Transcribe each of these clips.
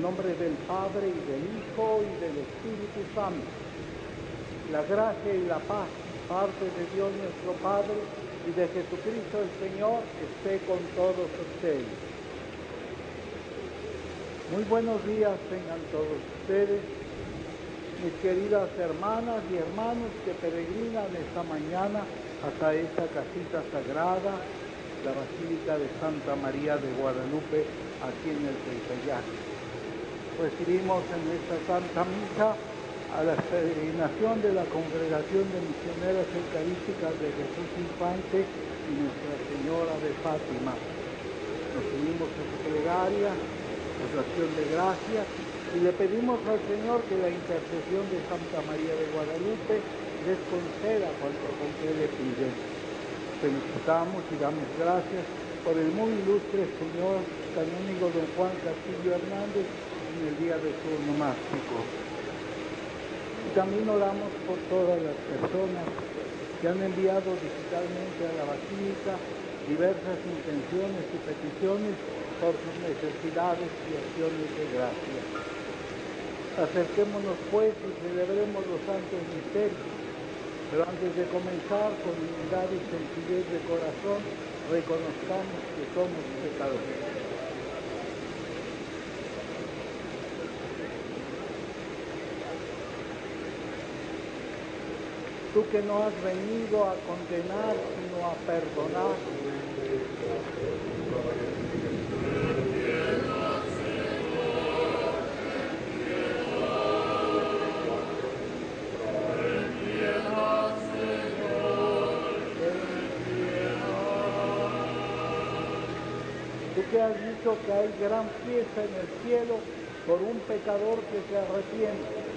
Nombre del Padre y del Hijo y del Espíritu Santo. La gracia y la paz parte de Dios nuestro Padre y de Jesucristo el Señor esté con todos ustedes. Muy buenos días tengan todos ustedes, mis queridas hermanas y hermanos que peregrinan esta mañana hasta esta casita sagrada, la Basílica de Santa María de Guadalupe, aquí en el Tepeyac recibimos en esta Santa Misa a la peregrinación de la Congregación de Misioneras Eucarísticas de Jesús Infante y Nuestra Señora de Fátima. Nos unimos su plegaria, oración de gracia, y le pedimos al Señor que la intercesión de Santa María de Guadalupe les conceda cuanto con que le piden. Felicitamos y damos gracias por el muy ilustre Señor canónigo don Juan Castillo Hernández, en el día de su nomástico. También oramos por todas las personas que han enviado digitalmente a la Basílica diversas intenciones y peticiones por sus necesidades y acciones de gracia. Acerquémonos pues y celebremos los santos misterios. Pero antes de comenzar, con humildad y sencillez de corazón, reconozcamos que somos pecadores. Tú que no has venido a condenar, sino a perdonar. Tú que has dicho que hay gran fiesta en el cielo por un pecador que se arrepiente.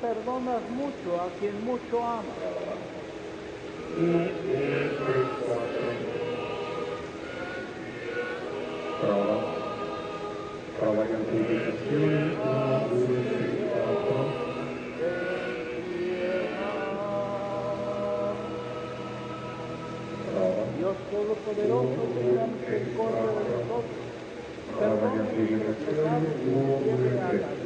Perdonas mucho a quien mucho ama. Prova. Prova che amplificazione, uno, due, tre, quattro. Prova. Dios Todopoderoso, tenga misericordia de nosotros. Perdone nuestros pecados y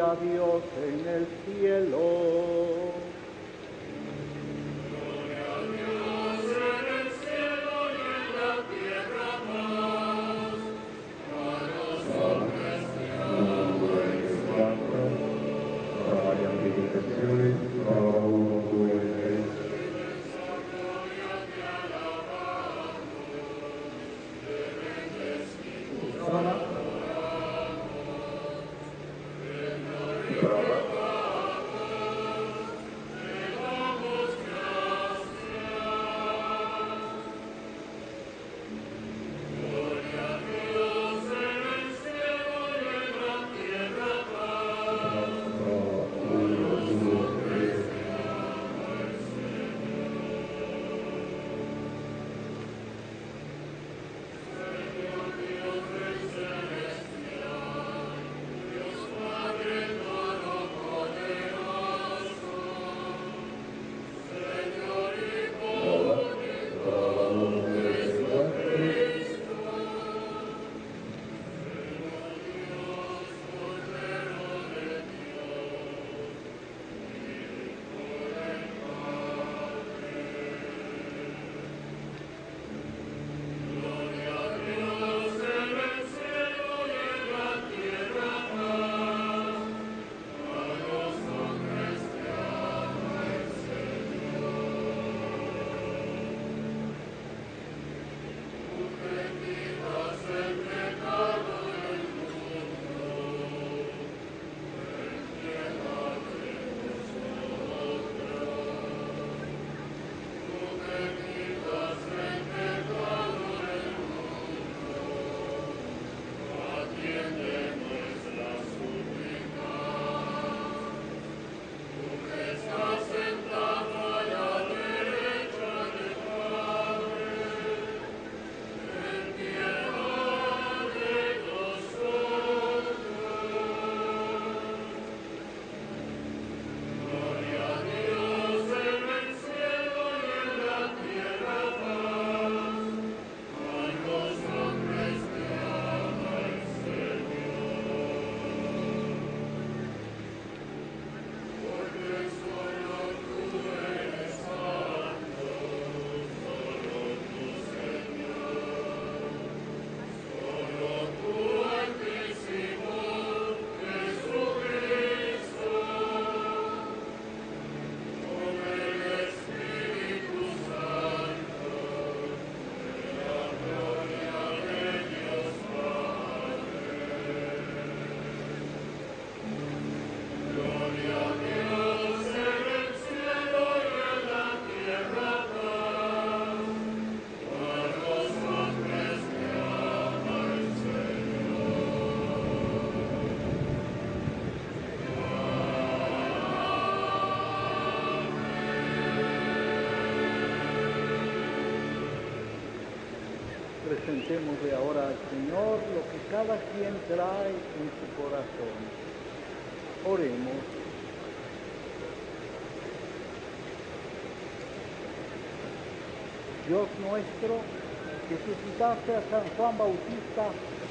Dios en el cielo. Prova. Presentémosle ahora al Señor lo que cada quien trae en su corazón. Oremos. Dios nuestro, que suscitaste a San Juan Bautista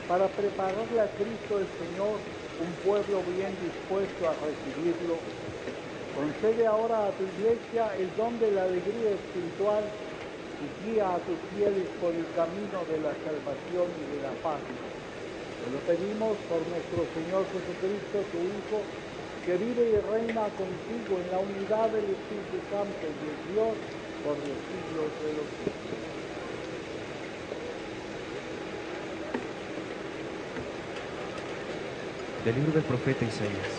para prepararle a Cristo el Señor un pueblo bien dispuesto a recibirlo, concede ahora a tu iglesia el don de la alegría espiritual y guía a tus fieles por el camino de la salvación y de la paz. Te lo pedimos por nuestro Señor Jesucristo, tu Hijo, que vive y reina contigo en la unidad del Espíritu Santo y de Dios por los siglos de los siglos. Del libro del profeta Isaías.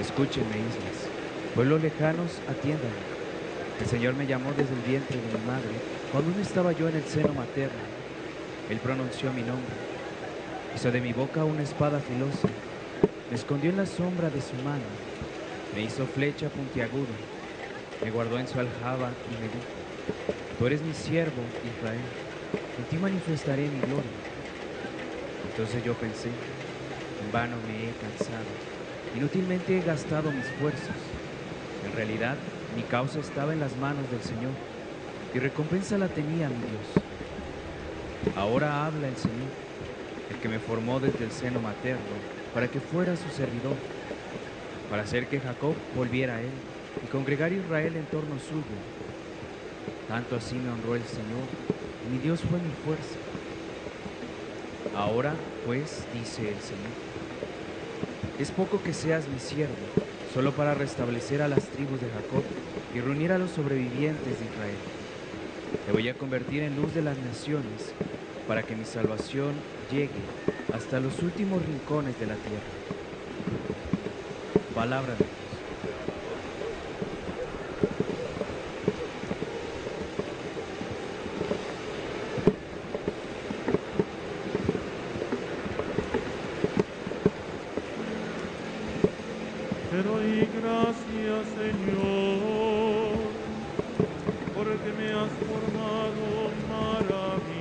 Escúchenme, islas. Pueblos lejanos, atiéndanme. El Señor me llamó desde el vientre de mi madre, cuando aún estaba yo en el seno materno. Él pronunció mi nombre. Hizo de mi boca una espada filosa. Me escondió en la sombra de su mano. Me hizo flecha puntiaguda. Me guardó en su aljaba y me dijo, Tú eres mi siervo, Israel. En ti manifestaré mi gloria. Entonces yo pensé, en vano me he cansado. Inútilmente he gastado mis fuerzas. En realidad, mi causa estaba en las manos del Señor y recompensa la tenía mi Dios. Ahora habla el Señor, el que me formó desde el seno materno, para que fuera su servidor, para hacer que Jacob volviera a él y congregar a Israel en torno suyo. Tanto así me honró el Señor, y mi Dios fue mi fuerza. Ahora, pues, dice el Señor, es poco que seas mi siervo, solo para restablecer a las tribus de Jacob y reunir a los sobrevivientes de Israel. Te voy a convertir en luz de las naciones, para que mi salvación llegue hasta los últimos rincones de la tierra. Palabra de Doy gracias, Señor, porque me has formado maravillosamente.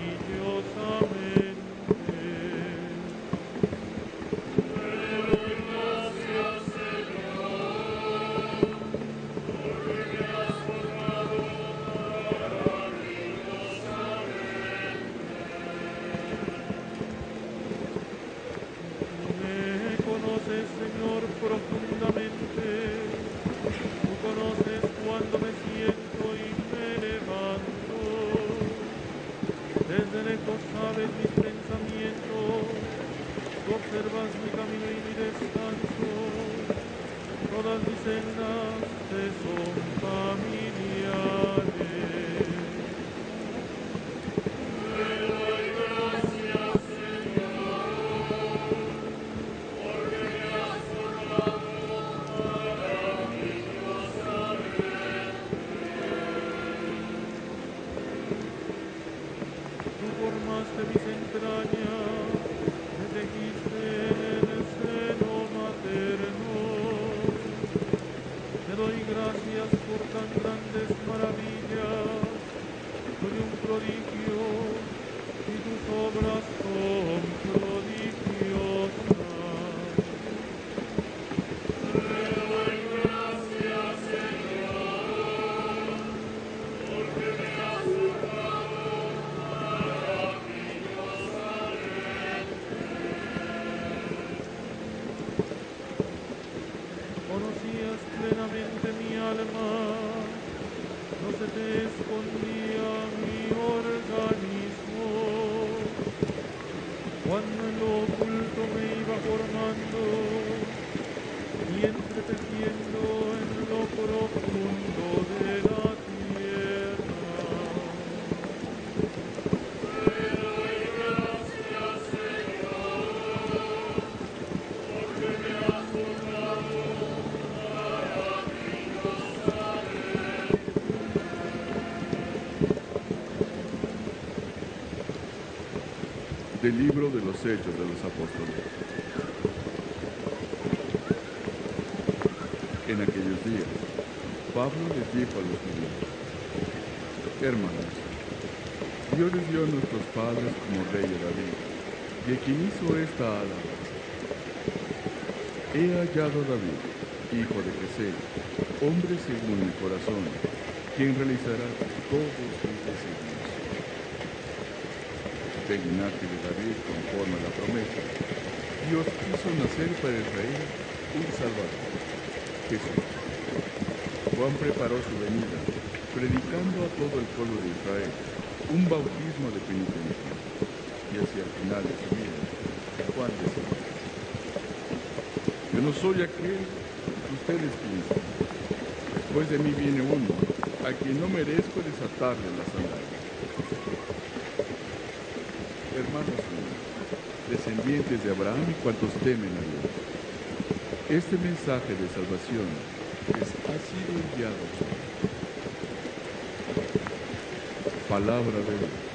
Libro de los Hechos de los Apóstoles. En aquellos días, Pablo les dijo a los judíos, Hermanos, Dios les dio a nuestros padres como rey a David, y a quien hizo esta alabanza. he hallado a David, hijo de Jesé, hombre según mi corazón, quien realizará todos mis designios. Del linaje de David conforme a la promesa, Dios quiso nacer para Israel un Salvador, Jesús. Juan preparó su venida, predicando a todo el pueblo de Israel un bautismo de penitencia. Y hacia el final de su vida, Juan decía, yo no soy aquel que ustedes piensan. Después de mí viene uno a quien no merezco desatarle las sandalias. Hermanos descendientes de Abraham y cuantos temen a Dios, este mensaje de salvación les ha sido enviado. Palabra de Dios.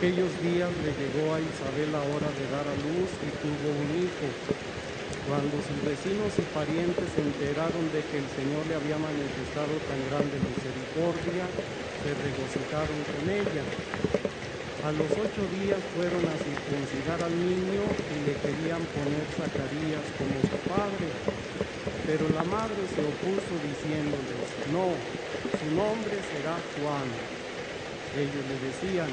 Aquellos días le llegó a Isabel la hora de dar a luz y tuvo un hijo. Cuando sus vecinos y parientes se enteraron de que el Señor le había manifestado tan grande misericordia, se regocijaron con ella. A los ocho días fueron a circuncidar al niño y le querían poner Zacarías como su padre. Pero la madre se opuso diciéndoles, no, su nombre será Juan. Ellos le decían,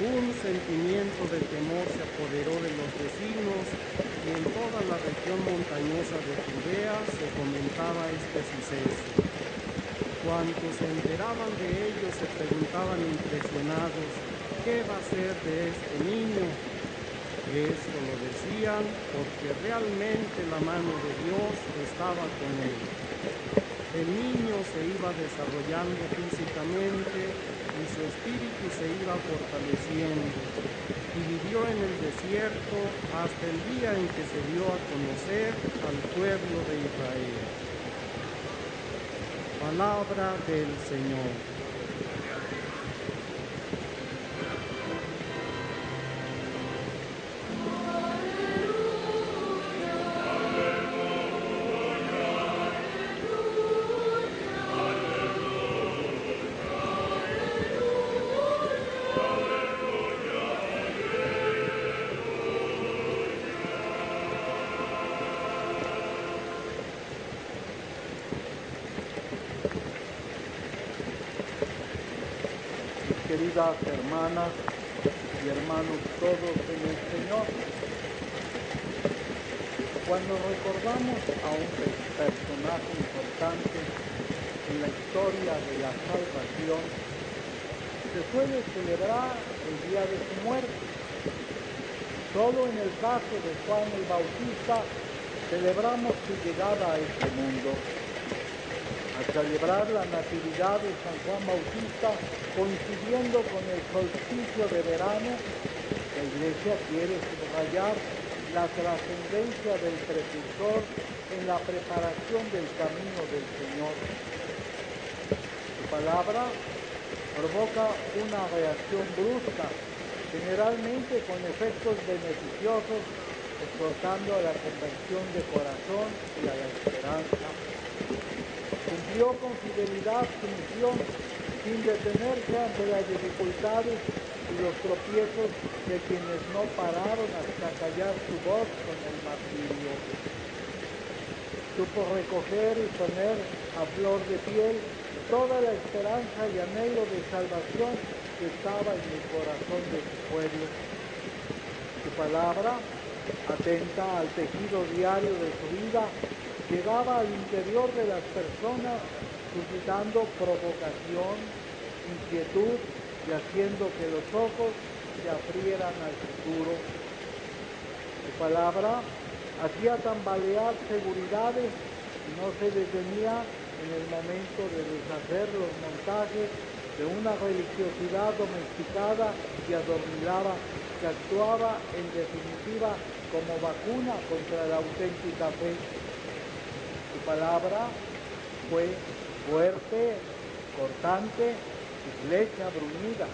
Un sentimiento de temor se apoderó de los vecinos y en toda la región montañosa de Judea se comentaba este suceso. Cuantos se enteraban de ello se preguntaban impresionados, ¿qué va a ser de este niño? Esto lo decían porque realmente la mano de Dios estaba con él. El niño se iba desarrollando físicamente y su espíritu se iba fortaleciendo y vivió en el desierto hasta el día en que se dio a conocer al pueblo de Israel. Palabra del Señor. Y hermanos todos en el Señor. Cuando recordamos a un personaje importante en la historia de la salvación, se suele celebrar el día de su muerte. Solo en el caso de Juan el Bautista celebramos su llegada a este mundo. Al celebrar la Natividad de San Juan Bautista coincidiendo con el solsticio de verano, la Iglesia quiere subrayar la trascendencia del precursor en la preparación del camino del Señor. Su palabra provoca una reacción brusca, generalmente con efectos beneficiosos exhortando a la conversión de corazón y a la esperanza. Cumplió con fidelidad su misión sin detenerse ante las dificultades y los tropiezos de quienes no pararon hasta callar su voz con el martirio. Supo recoger y poner a flor de piel toda la esperanza y anhelo de salvación que estaba en el corazón de su pueblo. Su palabra atenta al tejido diario de su vida, llegaba al interior de las personas suscitando provocación, inquietud y haciendo que los ojos se abrieran al futuro. Su palabra hacía tambalear seguridades y no se detenía en el momento de deshacer los montajes de una religiosidad domesticada y adormilada que actuaba en definitiva como vacuna contra la auténtica fe. Palabra fue fuerte, cortante y flecha bruñida.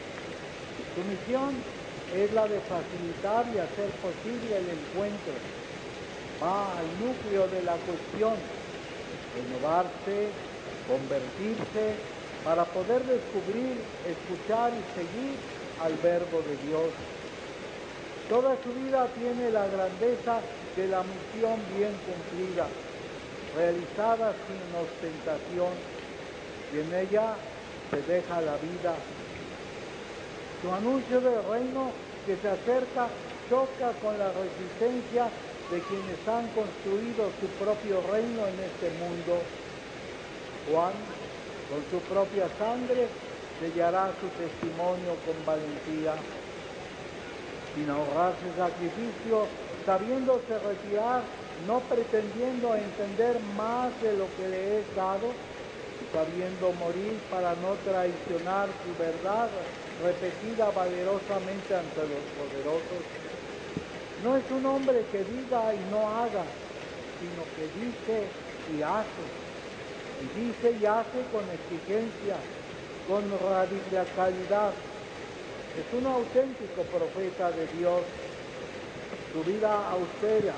Su misión es la de facilitar y hacer posible el encuentro. Va al núcleo de la cuestión, renovarse, convertirse, para poder descubrir, escuchar y seguir al verbo de Dios. Toda su vida tiene la grandeza de la misión bien cumplida, realizada sin ostentación, y en ella se deja la vida. Su anuncio del reino que se acerca choca con la resistencia de quienes han construido su propio reino en este mundo. Juan, con su propia sangre, sellará su testimonio con valentía sin ahorrarse sacrificio, sabiéndose retirar, no pretendiendo entender más de lo que le es dado, sabiendo morir para no traicionar su verdad repetida valerosamente ante los poderosos. No es un hombre que diga y no haga, sino que dice y hace. Y dice y hace con exigencia, con radicalidad, es un auténtico profeta de Dios. Su vida austera,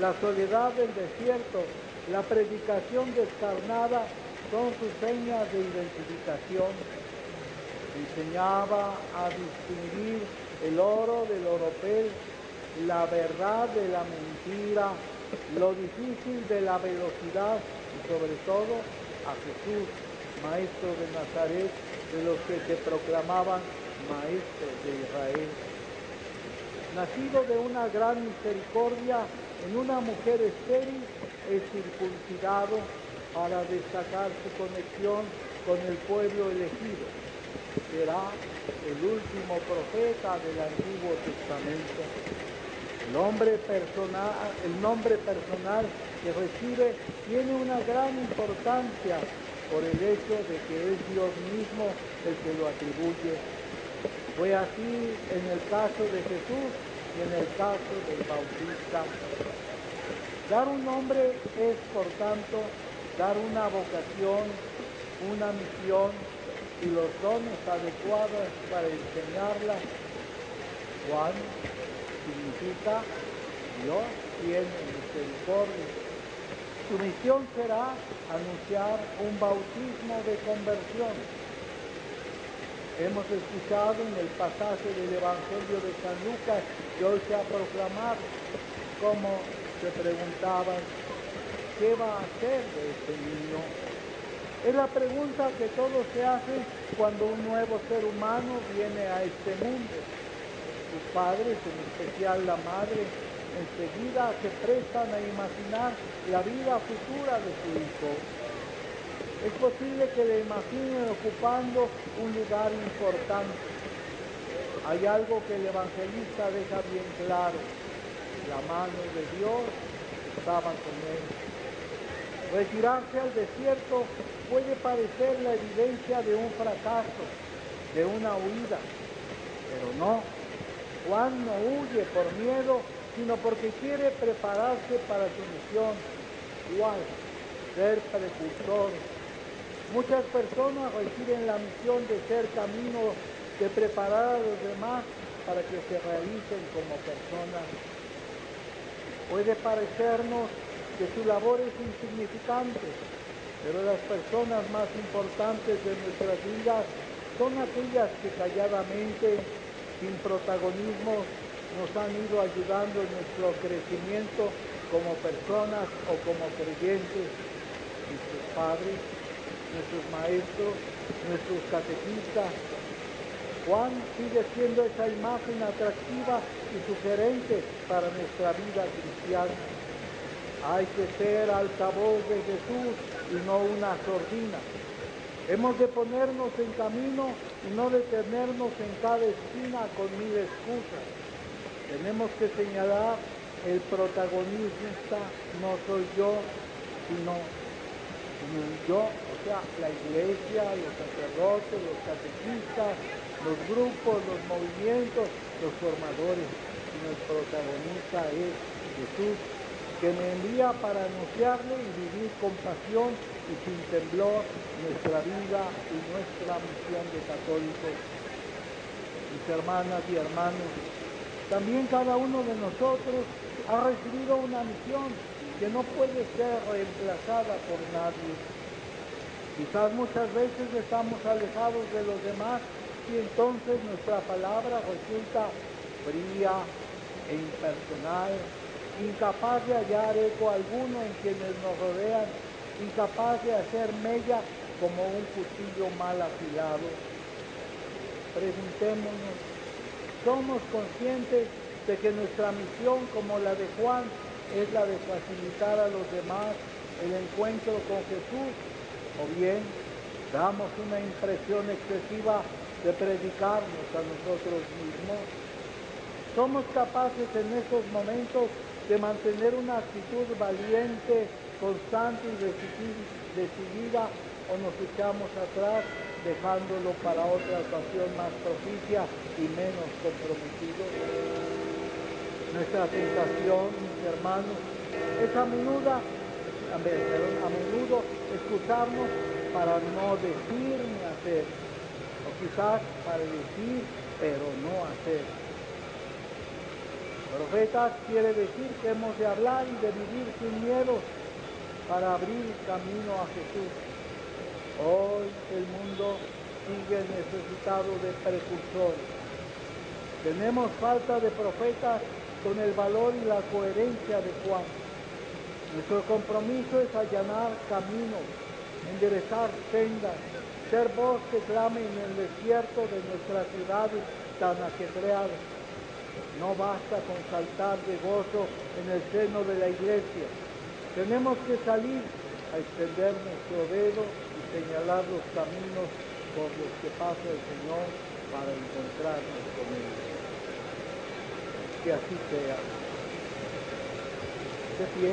la soledad del desierto, la predicación descarnada son sus señas de identificación. Enseñaba a distinguir el oro del oropel, la verdad de la mentira, lo difícil de la velocidad y sobre todo a Jesús, maestro de Nazaret, de los que se proclamaban maestro de Israel. Nacido de una gran misericordia en una mujer estéril, es circuncidado para destacar su conexión con el pueblo elegido. Será el último profeta del Antiguo Testamento. El, hombre personal, el nombre personal que recibe tiene una gran importancia por el hecho de que es Dios mismo el que lo atribuye fue así en el caso de Jesús en el caso del Bautista. Dar un nombre es, por tanto, dar una vocación, una misión y los dones adecuados para enseñarla. Juan significa Dios tiene misericordia. Su misión será anunciar un bautismo de conversión Hemos escuchado en el pasaje del Evangelio de San Lucas que hoy se ha proclamado, como se preguntaban, ¿qué va a hacer de este niño? Es la pregunta que todos se hacen cuando un nuevo ser humano viene a este mundo. Sus padres, en especial la madre, enseguida se prestan a imaginar la vida futura de su hijo. Es posible que le imaginen ocupando un lugar importante. Hay algo que el evangelista deja bien claro. La mano de Dios estaba con él. Retirarse al desierto puede parecer la evidencia de un fracaso, de una huida, pero no. Juan no huye por miedo, sino porque quiere prepararse para su misión. ¿Cuál? Ser precursor. Muchas personas reciben la misión de ser camino, de preparar a los demás para que se realicen como personas. Puede parecernos que su labor es insignificante, pero las personas más importantes de nuestras vidas son aquellas que calladamente, sin protagonismo, nos han ido ayudando en nuestro crecimiento como personas o como creyentes, nuestros padres, nuestros maestros, nuestros catequistas. Juan sigue siendo esa imagen atractiva y sugerente para nuestra vida cristiana. Hay que ser altavoz de Jesús y no una sordina. Hemos de ponernos en camino y no detenernos en cada esquina con mil excusas. Tenemos que señalar el protagonista no soy yo, sino, yo, la iglesia, los sacerdotes, los catequistas, los grupos, los movimientos, los formadores, sino el protagonista es Jesús que me envía para anunciarle y vivir con pasión y sin temblor nuestra vida y nuestra misión de católicos. Mis hermanas y hermanos, también cada uno de nosotros ha recibido una misión que no puede ser reemplazada por nadie. Quizás muchas veces estamos alejados de los demás y entonces nuestra palabra resulta fría e impersonal incapaz de hallar eco alguno en quienes nos rodean, incapaz de hacer mella como un cuchillo mal afilado. Preguntémonos, ¿somos conscientes de que nuestra misión, como la de Juan, es la de facilitar a los demás el encuentro con Jesús? ¿O bien damos una impresión excesiva de predicarnos a nosotros mismos? ¿Somos capaces en estos momentos de mantener una actitud valiente, constante y decidida o nos echamos atrás dejándolo para otra ocasión más propicia y menos comprometido. Nuestra tentación, mis hermanos, es a menudo, a menudo escucharnos para no decir ni hacer, o quizás para decir pero no hacer. Profetas quiere decir que hemos de hablar y de vivir sin miedo para abrir camino a Jesús. Hoy el mundo sigue necesitado de precursores. Tenemos falta de profetas con el valor y la coherencia de Juan. Nuestro compromiso es allanar caminos, enderezar sendas, ser voz que clame en el desierto de nuestras ciudades tan ajetreadas no basta con saltar de gozo en el seno de la iglesia. Tenemos que salir a extender nuestro dedo y señalar los caminos por los que pasa el Señor para encontrarnos con Él. Que así sea. De pie,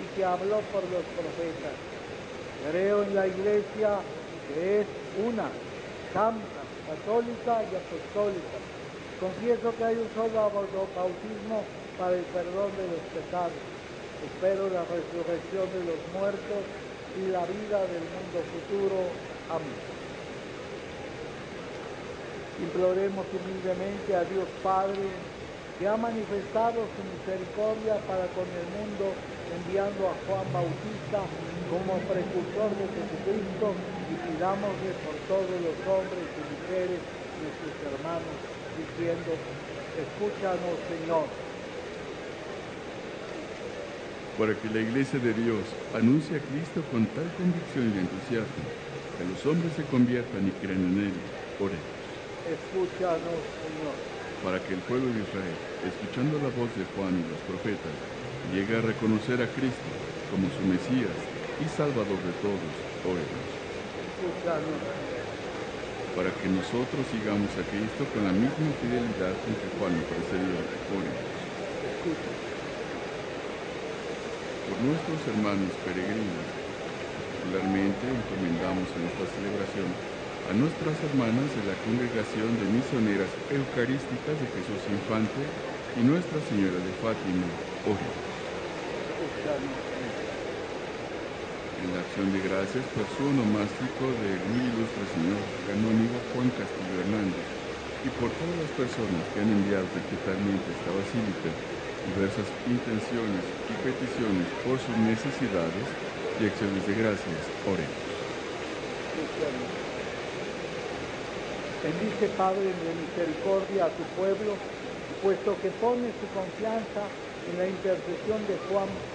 y que habló por los profetas. Creo en la iglesia que es una, santa, católica y apostólica. Confieso que hay un solo bautismo para el perdón de los pecados. Espero la resurrección de los muertos y la vida del mundo futuro. Amén. Imploremos humildemente a Dios Padre, que ha manifestado su misericordia para con el mundo, enviando a Juan Bautista como precursor de Jesucristo, y pidámosle por todos los hombres y mujeres, nuestros hermanos, diciendo, escúchanos Señor. Para que la Iglesia de Dios anuncie a Cristo con tal convicción y entusiasmo, que los hombres se conviertan y crean en Él, oremos. Escúchanos Señor. Para que el pueblo de Israel, escuchando la voz de Juan y los profetas, llegue a reconocer a Cristo como su Mesías y Salvador de todos, oremos. Escúchanos Para que nosotros sigamos a Cristo con la misma fidelidad con que Juan lo precedió, oremos. Escúchanos. Por nuestros hermanos peregrinos, particularmente encomendamos en esta celebración a nuestras hermanas de la Congregación de Misioneras Eucarísticas de Jesús Infante y Nuestra Señora de Fátima, oremos. En la acción de gracias por su onomástico del muy ilustre señor canónigo Juan Castillo Hernández y por todas las personas que han enviado digitalmente a esta basílica diversas intenciones y peticiones por sus necesidades y acciones de gracias, oremos. Bendice, Padre de misericordia, a tu pueblo, puesto que pone su confianza en la intercesión de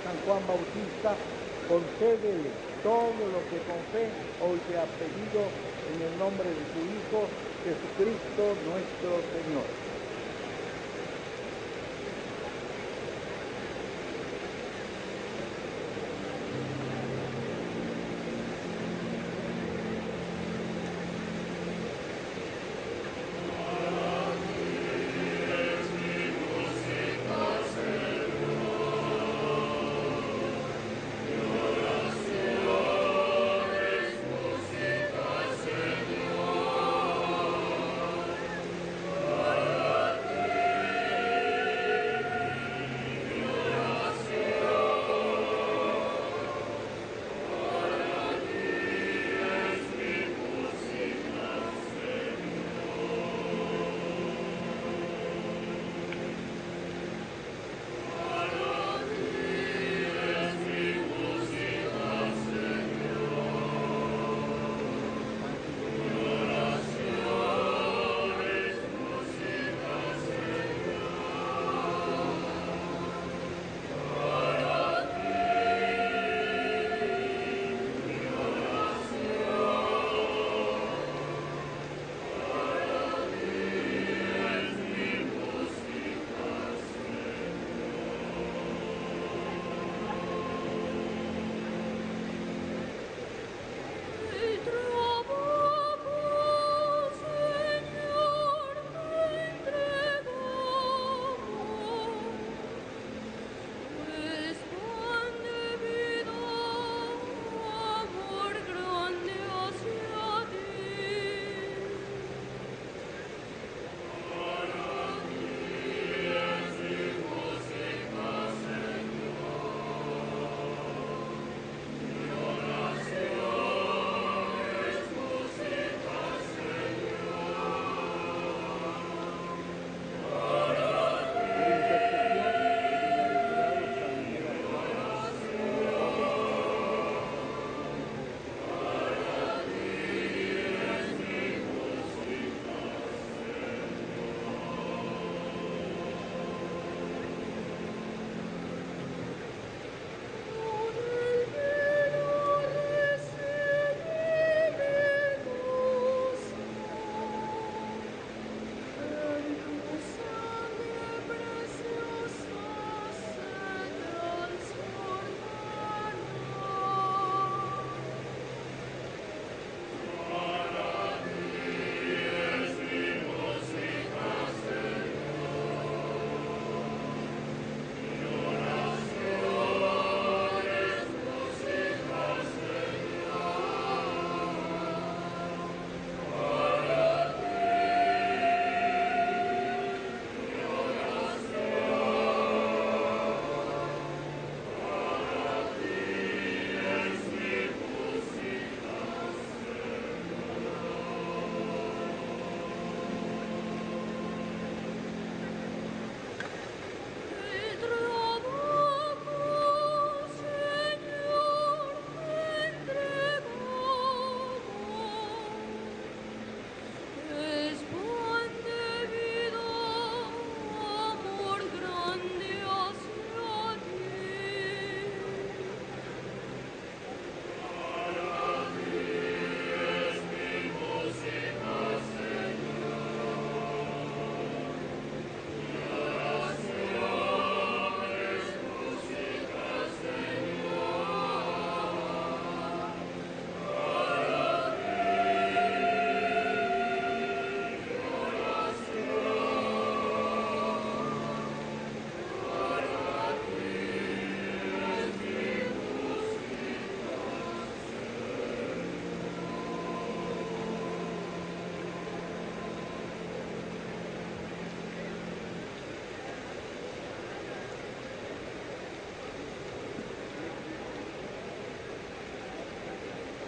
San Juan Bautista, concédele todo lo que con fe hoy te ha pedido en el nombre de tu Hijo, Jesucristo nuestro. Señor.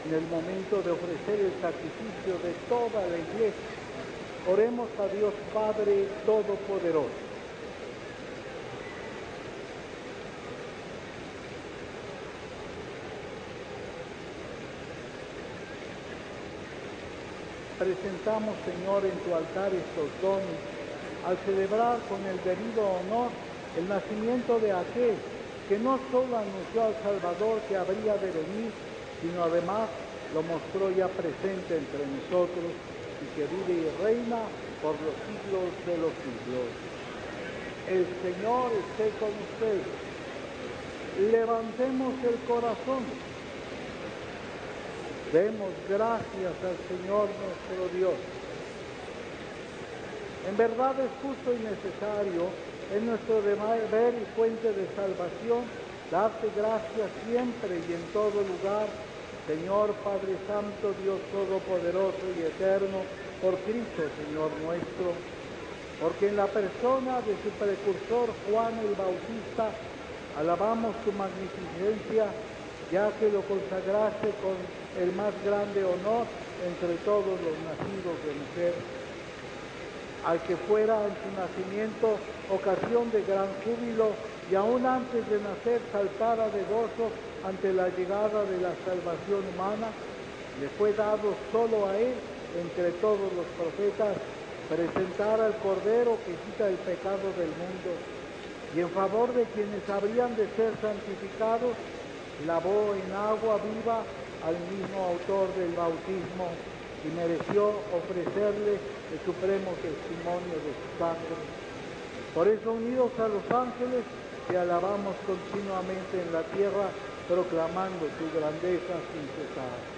En el momento de ofrecer el sacrificio de toda la iglesia. Oremos a Dios Padre Todopoderoso. Presentamos, Señor, en tu altar estos dones al celebrar con el debido honor el nacimiento de aquel que no solo anunció al Salvador que habría de venir, sino además lo mostró ya presente entre nosotros y que vive y reina por los siglos de los siglos. El Señor esté con ustedes. Levantemos el corazón. Demos gracias al Señor nuestro Dios. En verdad es justo y necesario, en nuestro deber y fuente de salvación, darte gracias siempre y en todo lugar, Señor Padre Santo, Dios Todopoderoso y Eterno, por Cristo, Señor nuestro, porque en la persona de su precursor Juan el Bautista, alabamos tu magnificencia, ya que lo consagraste con el más grande honor entre todos los nacidos de mujer. Al que fuera en su nacimiento ocasión de gran júbilo y aún antes de nacer saltara de gozo ante la llegada de la salvación humana, le fue dado solo a él, entre todos los profetas, presentar al Cordero que quita el pecado del mundo y en favor de quienes habrían de ser santificados, lavó en agua viva al mismo autor del bautismo y mereció ofrecerle el supremo testimonio de su sangre. Por eso, unidos a los ángeles, te alabamos continuamente en la tierra, proclamando tu grandeza sin cesar.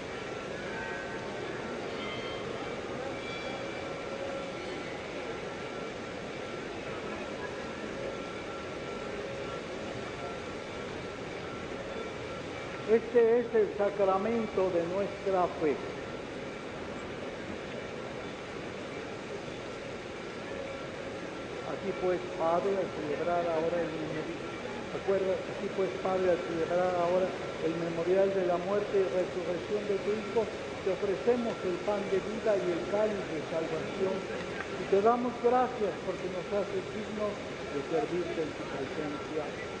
Este es el sacramento de nuestra fe. Aquí pues, Padre, al celebrar ahora el memorial, pues, Padre, al celebrar ahora el memorial de la muerte y resurrección de tu Hijo, te ofrecemos el pan de vida y el cáliz de salvación y te damos gracias porque nos haces dignos de servirte en tu presencia.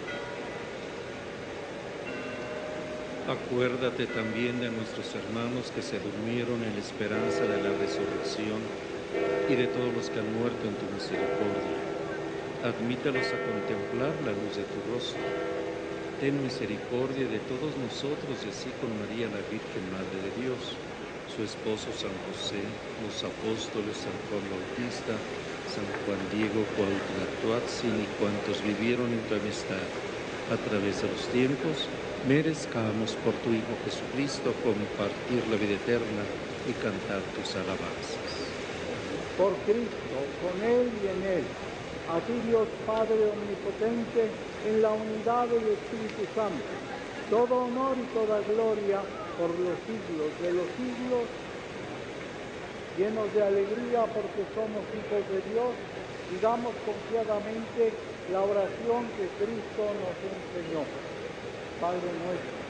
Acuérdate también de nuestros hermanos que se durmieron en la esperanza de la resurrección y de todos los que han muerto en tu misericordia. Admítalos a contemplar la luz de tu rostro. Ten misericordia de todos nosotros y así con María la Virgen Madre de Dios, su esposo San José, los apóstoles San Juan Bautista, San Juan Diego, Cuautla Tuatzin y cuantos vivieron en tu amistad a través de los tiempos, merezcamos por tu Hijo Jesucristo compartir la vida eterna y cantar tus alabanzas. Por Cristo, con Él y en Él, a ti Dios Padre Omnipotente, en la unidad del Espíritu Santo, todo honor y toda gloria por los siglos de los siglos, llenos de alegría porque somos hijos de Dios y damos confiadamente la oración que Cristo nos enseñó. Padre nuestro.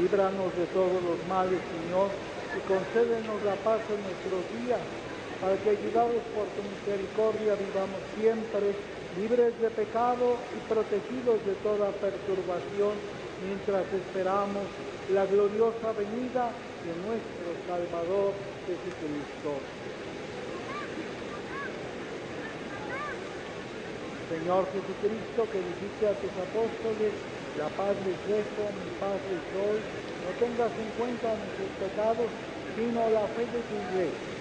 Líbranos de todos los males, Señor, concédenos la paz en nuestros días, para que ayudados por tu misericordia vivamos siempre libres de pecado y protegidos de toda perturbación, mientras esperamos la gloriosa venida de nuestro Salvador Jesucristo. Señor Jesucristo, que dijiste a tus apóstoles, la paz les dejo, mi paz les doy, no tengas en cuenta nuestros pecados, sino la fe de tu iglesia.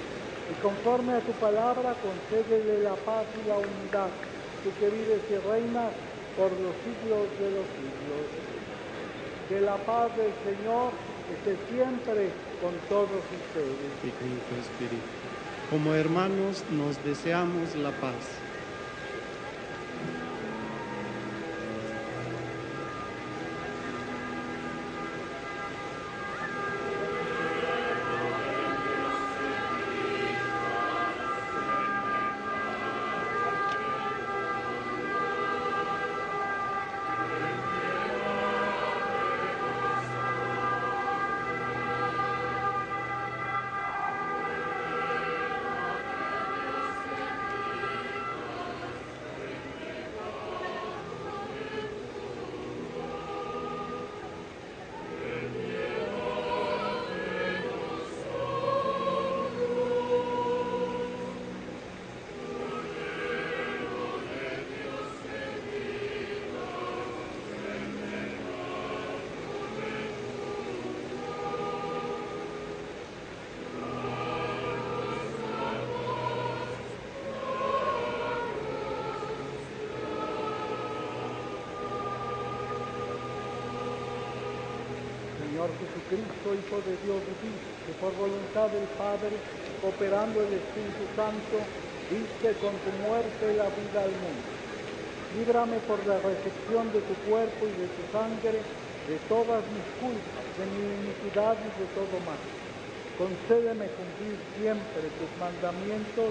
Y conforme a tu palabra, concédele la paz y la unidad, tú que vives y reinas por los siglos de los siglos. Que la paz del Señor esté siempre con todos ustedes. Y con tu espíritu. Como hermanos nos deseamos la paz. Hijo de Dios vivo, que por voluntad del Padre, cooperando el Espíritu Santo, diste con tu muerte la vida al mundo. Líbrame por la recepción de tu cuerpo y de tu sangre de todas mis culpas, de mi iniquidad y de todo mal. Concédeme cumplir siempre tus mandamientos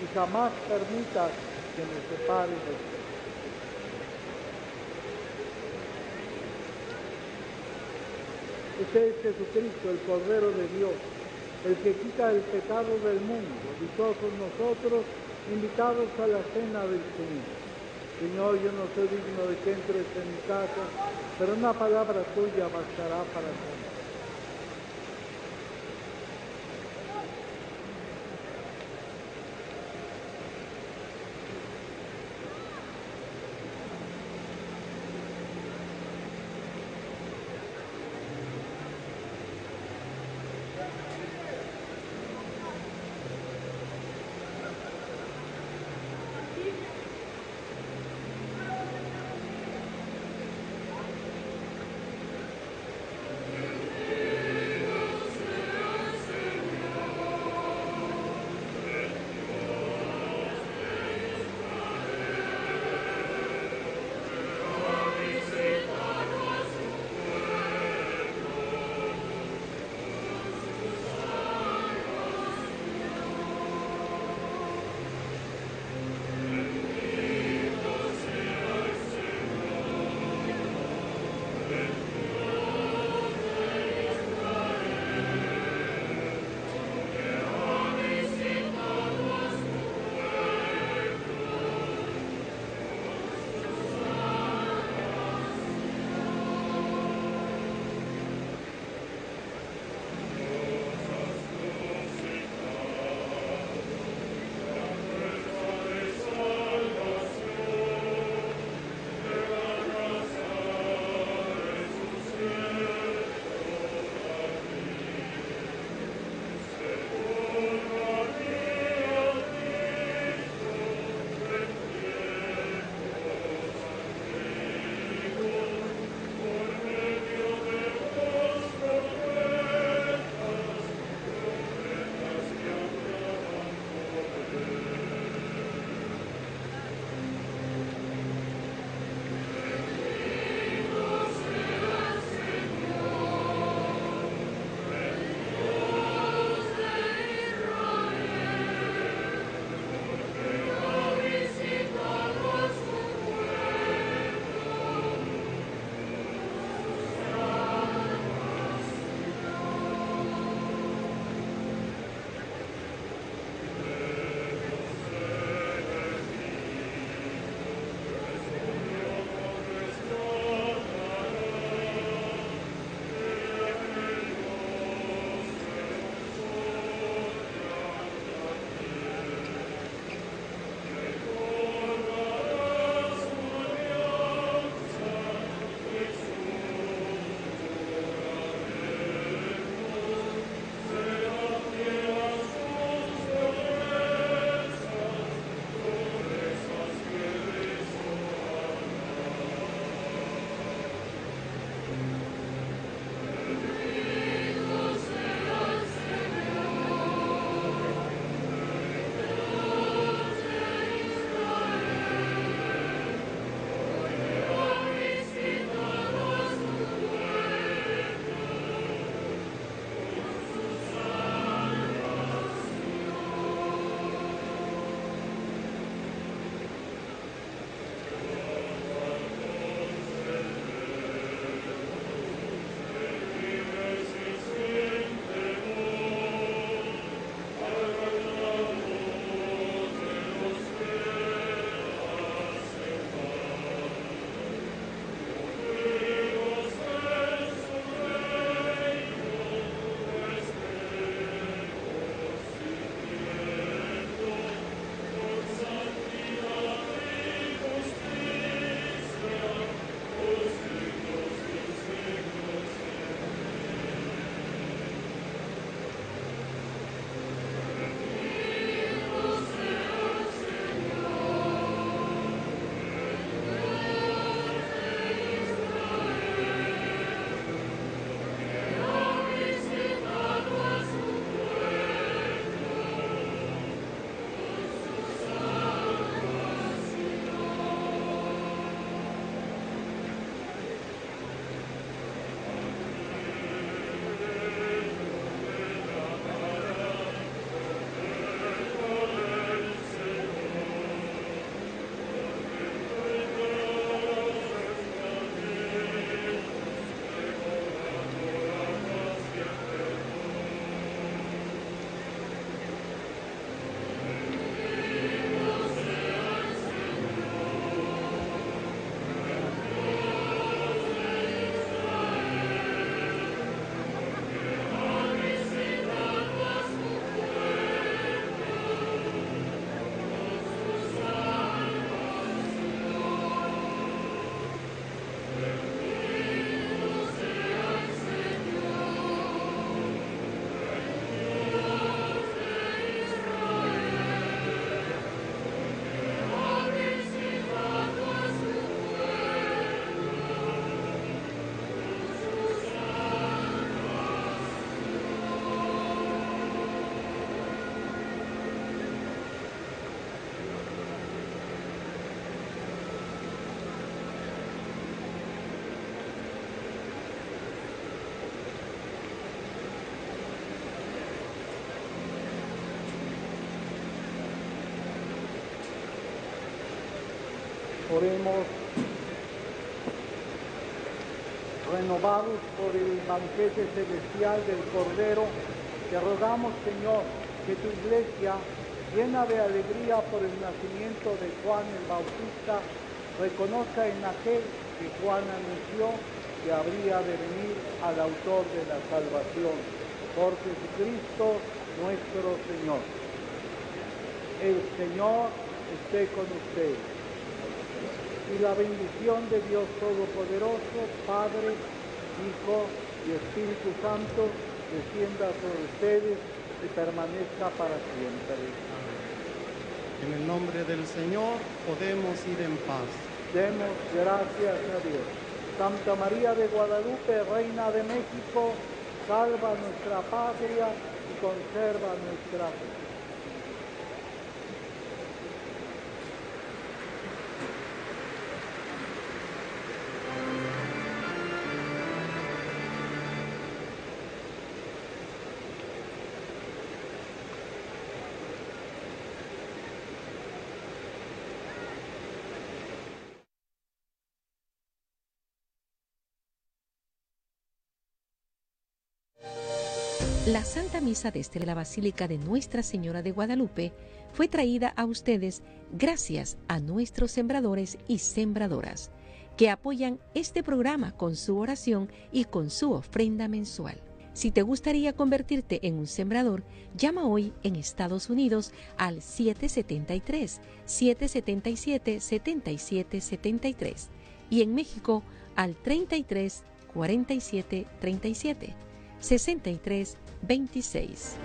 y jamás permitas que me separe de ti. Este es Jesucristo, el Cordero de Dios, el que quita el pecado del mundo. Dichosos nosotros, invitados a la cena del Señor. Señor, yo no soy digno de que entres en mi casa, pero una palabra tuya bastará para siempre. Oremos renovados por el banquete celestial del Cordero, te rogamos, Señor, que tu iglesia, llena de alegría por el nacimiento de Juan el Bautista, reconozca en aquel que Juan anunció que habría de venir al autor de la salvación, por Jesucristo nuestro Señor. El Señor esté con ustedes y la bendición de Dios Todopoderoso, Padre, Hijo y Espíritu Santo, descienda sobre ustedes y permanezca para siempre. En el nombre del Señor podemos ir en paz. Demos gracias a Dios. Santa María de Guadalupe, Reina de México, salva nuestra patria y conserva nuestra La Santa Misa desde la Basílica de Nuestra Señora de Guadalupe fue traída a ustedes gracias a nuestros sembradores y sembradoras que apoyan este programa con su oración y con su ofrenda mensual. Si te gustaría convertirte en un sembrador, llama hoy en Estados Unidos al 773-777-7773 y en México al 33 47 37 63 26.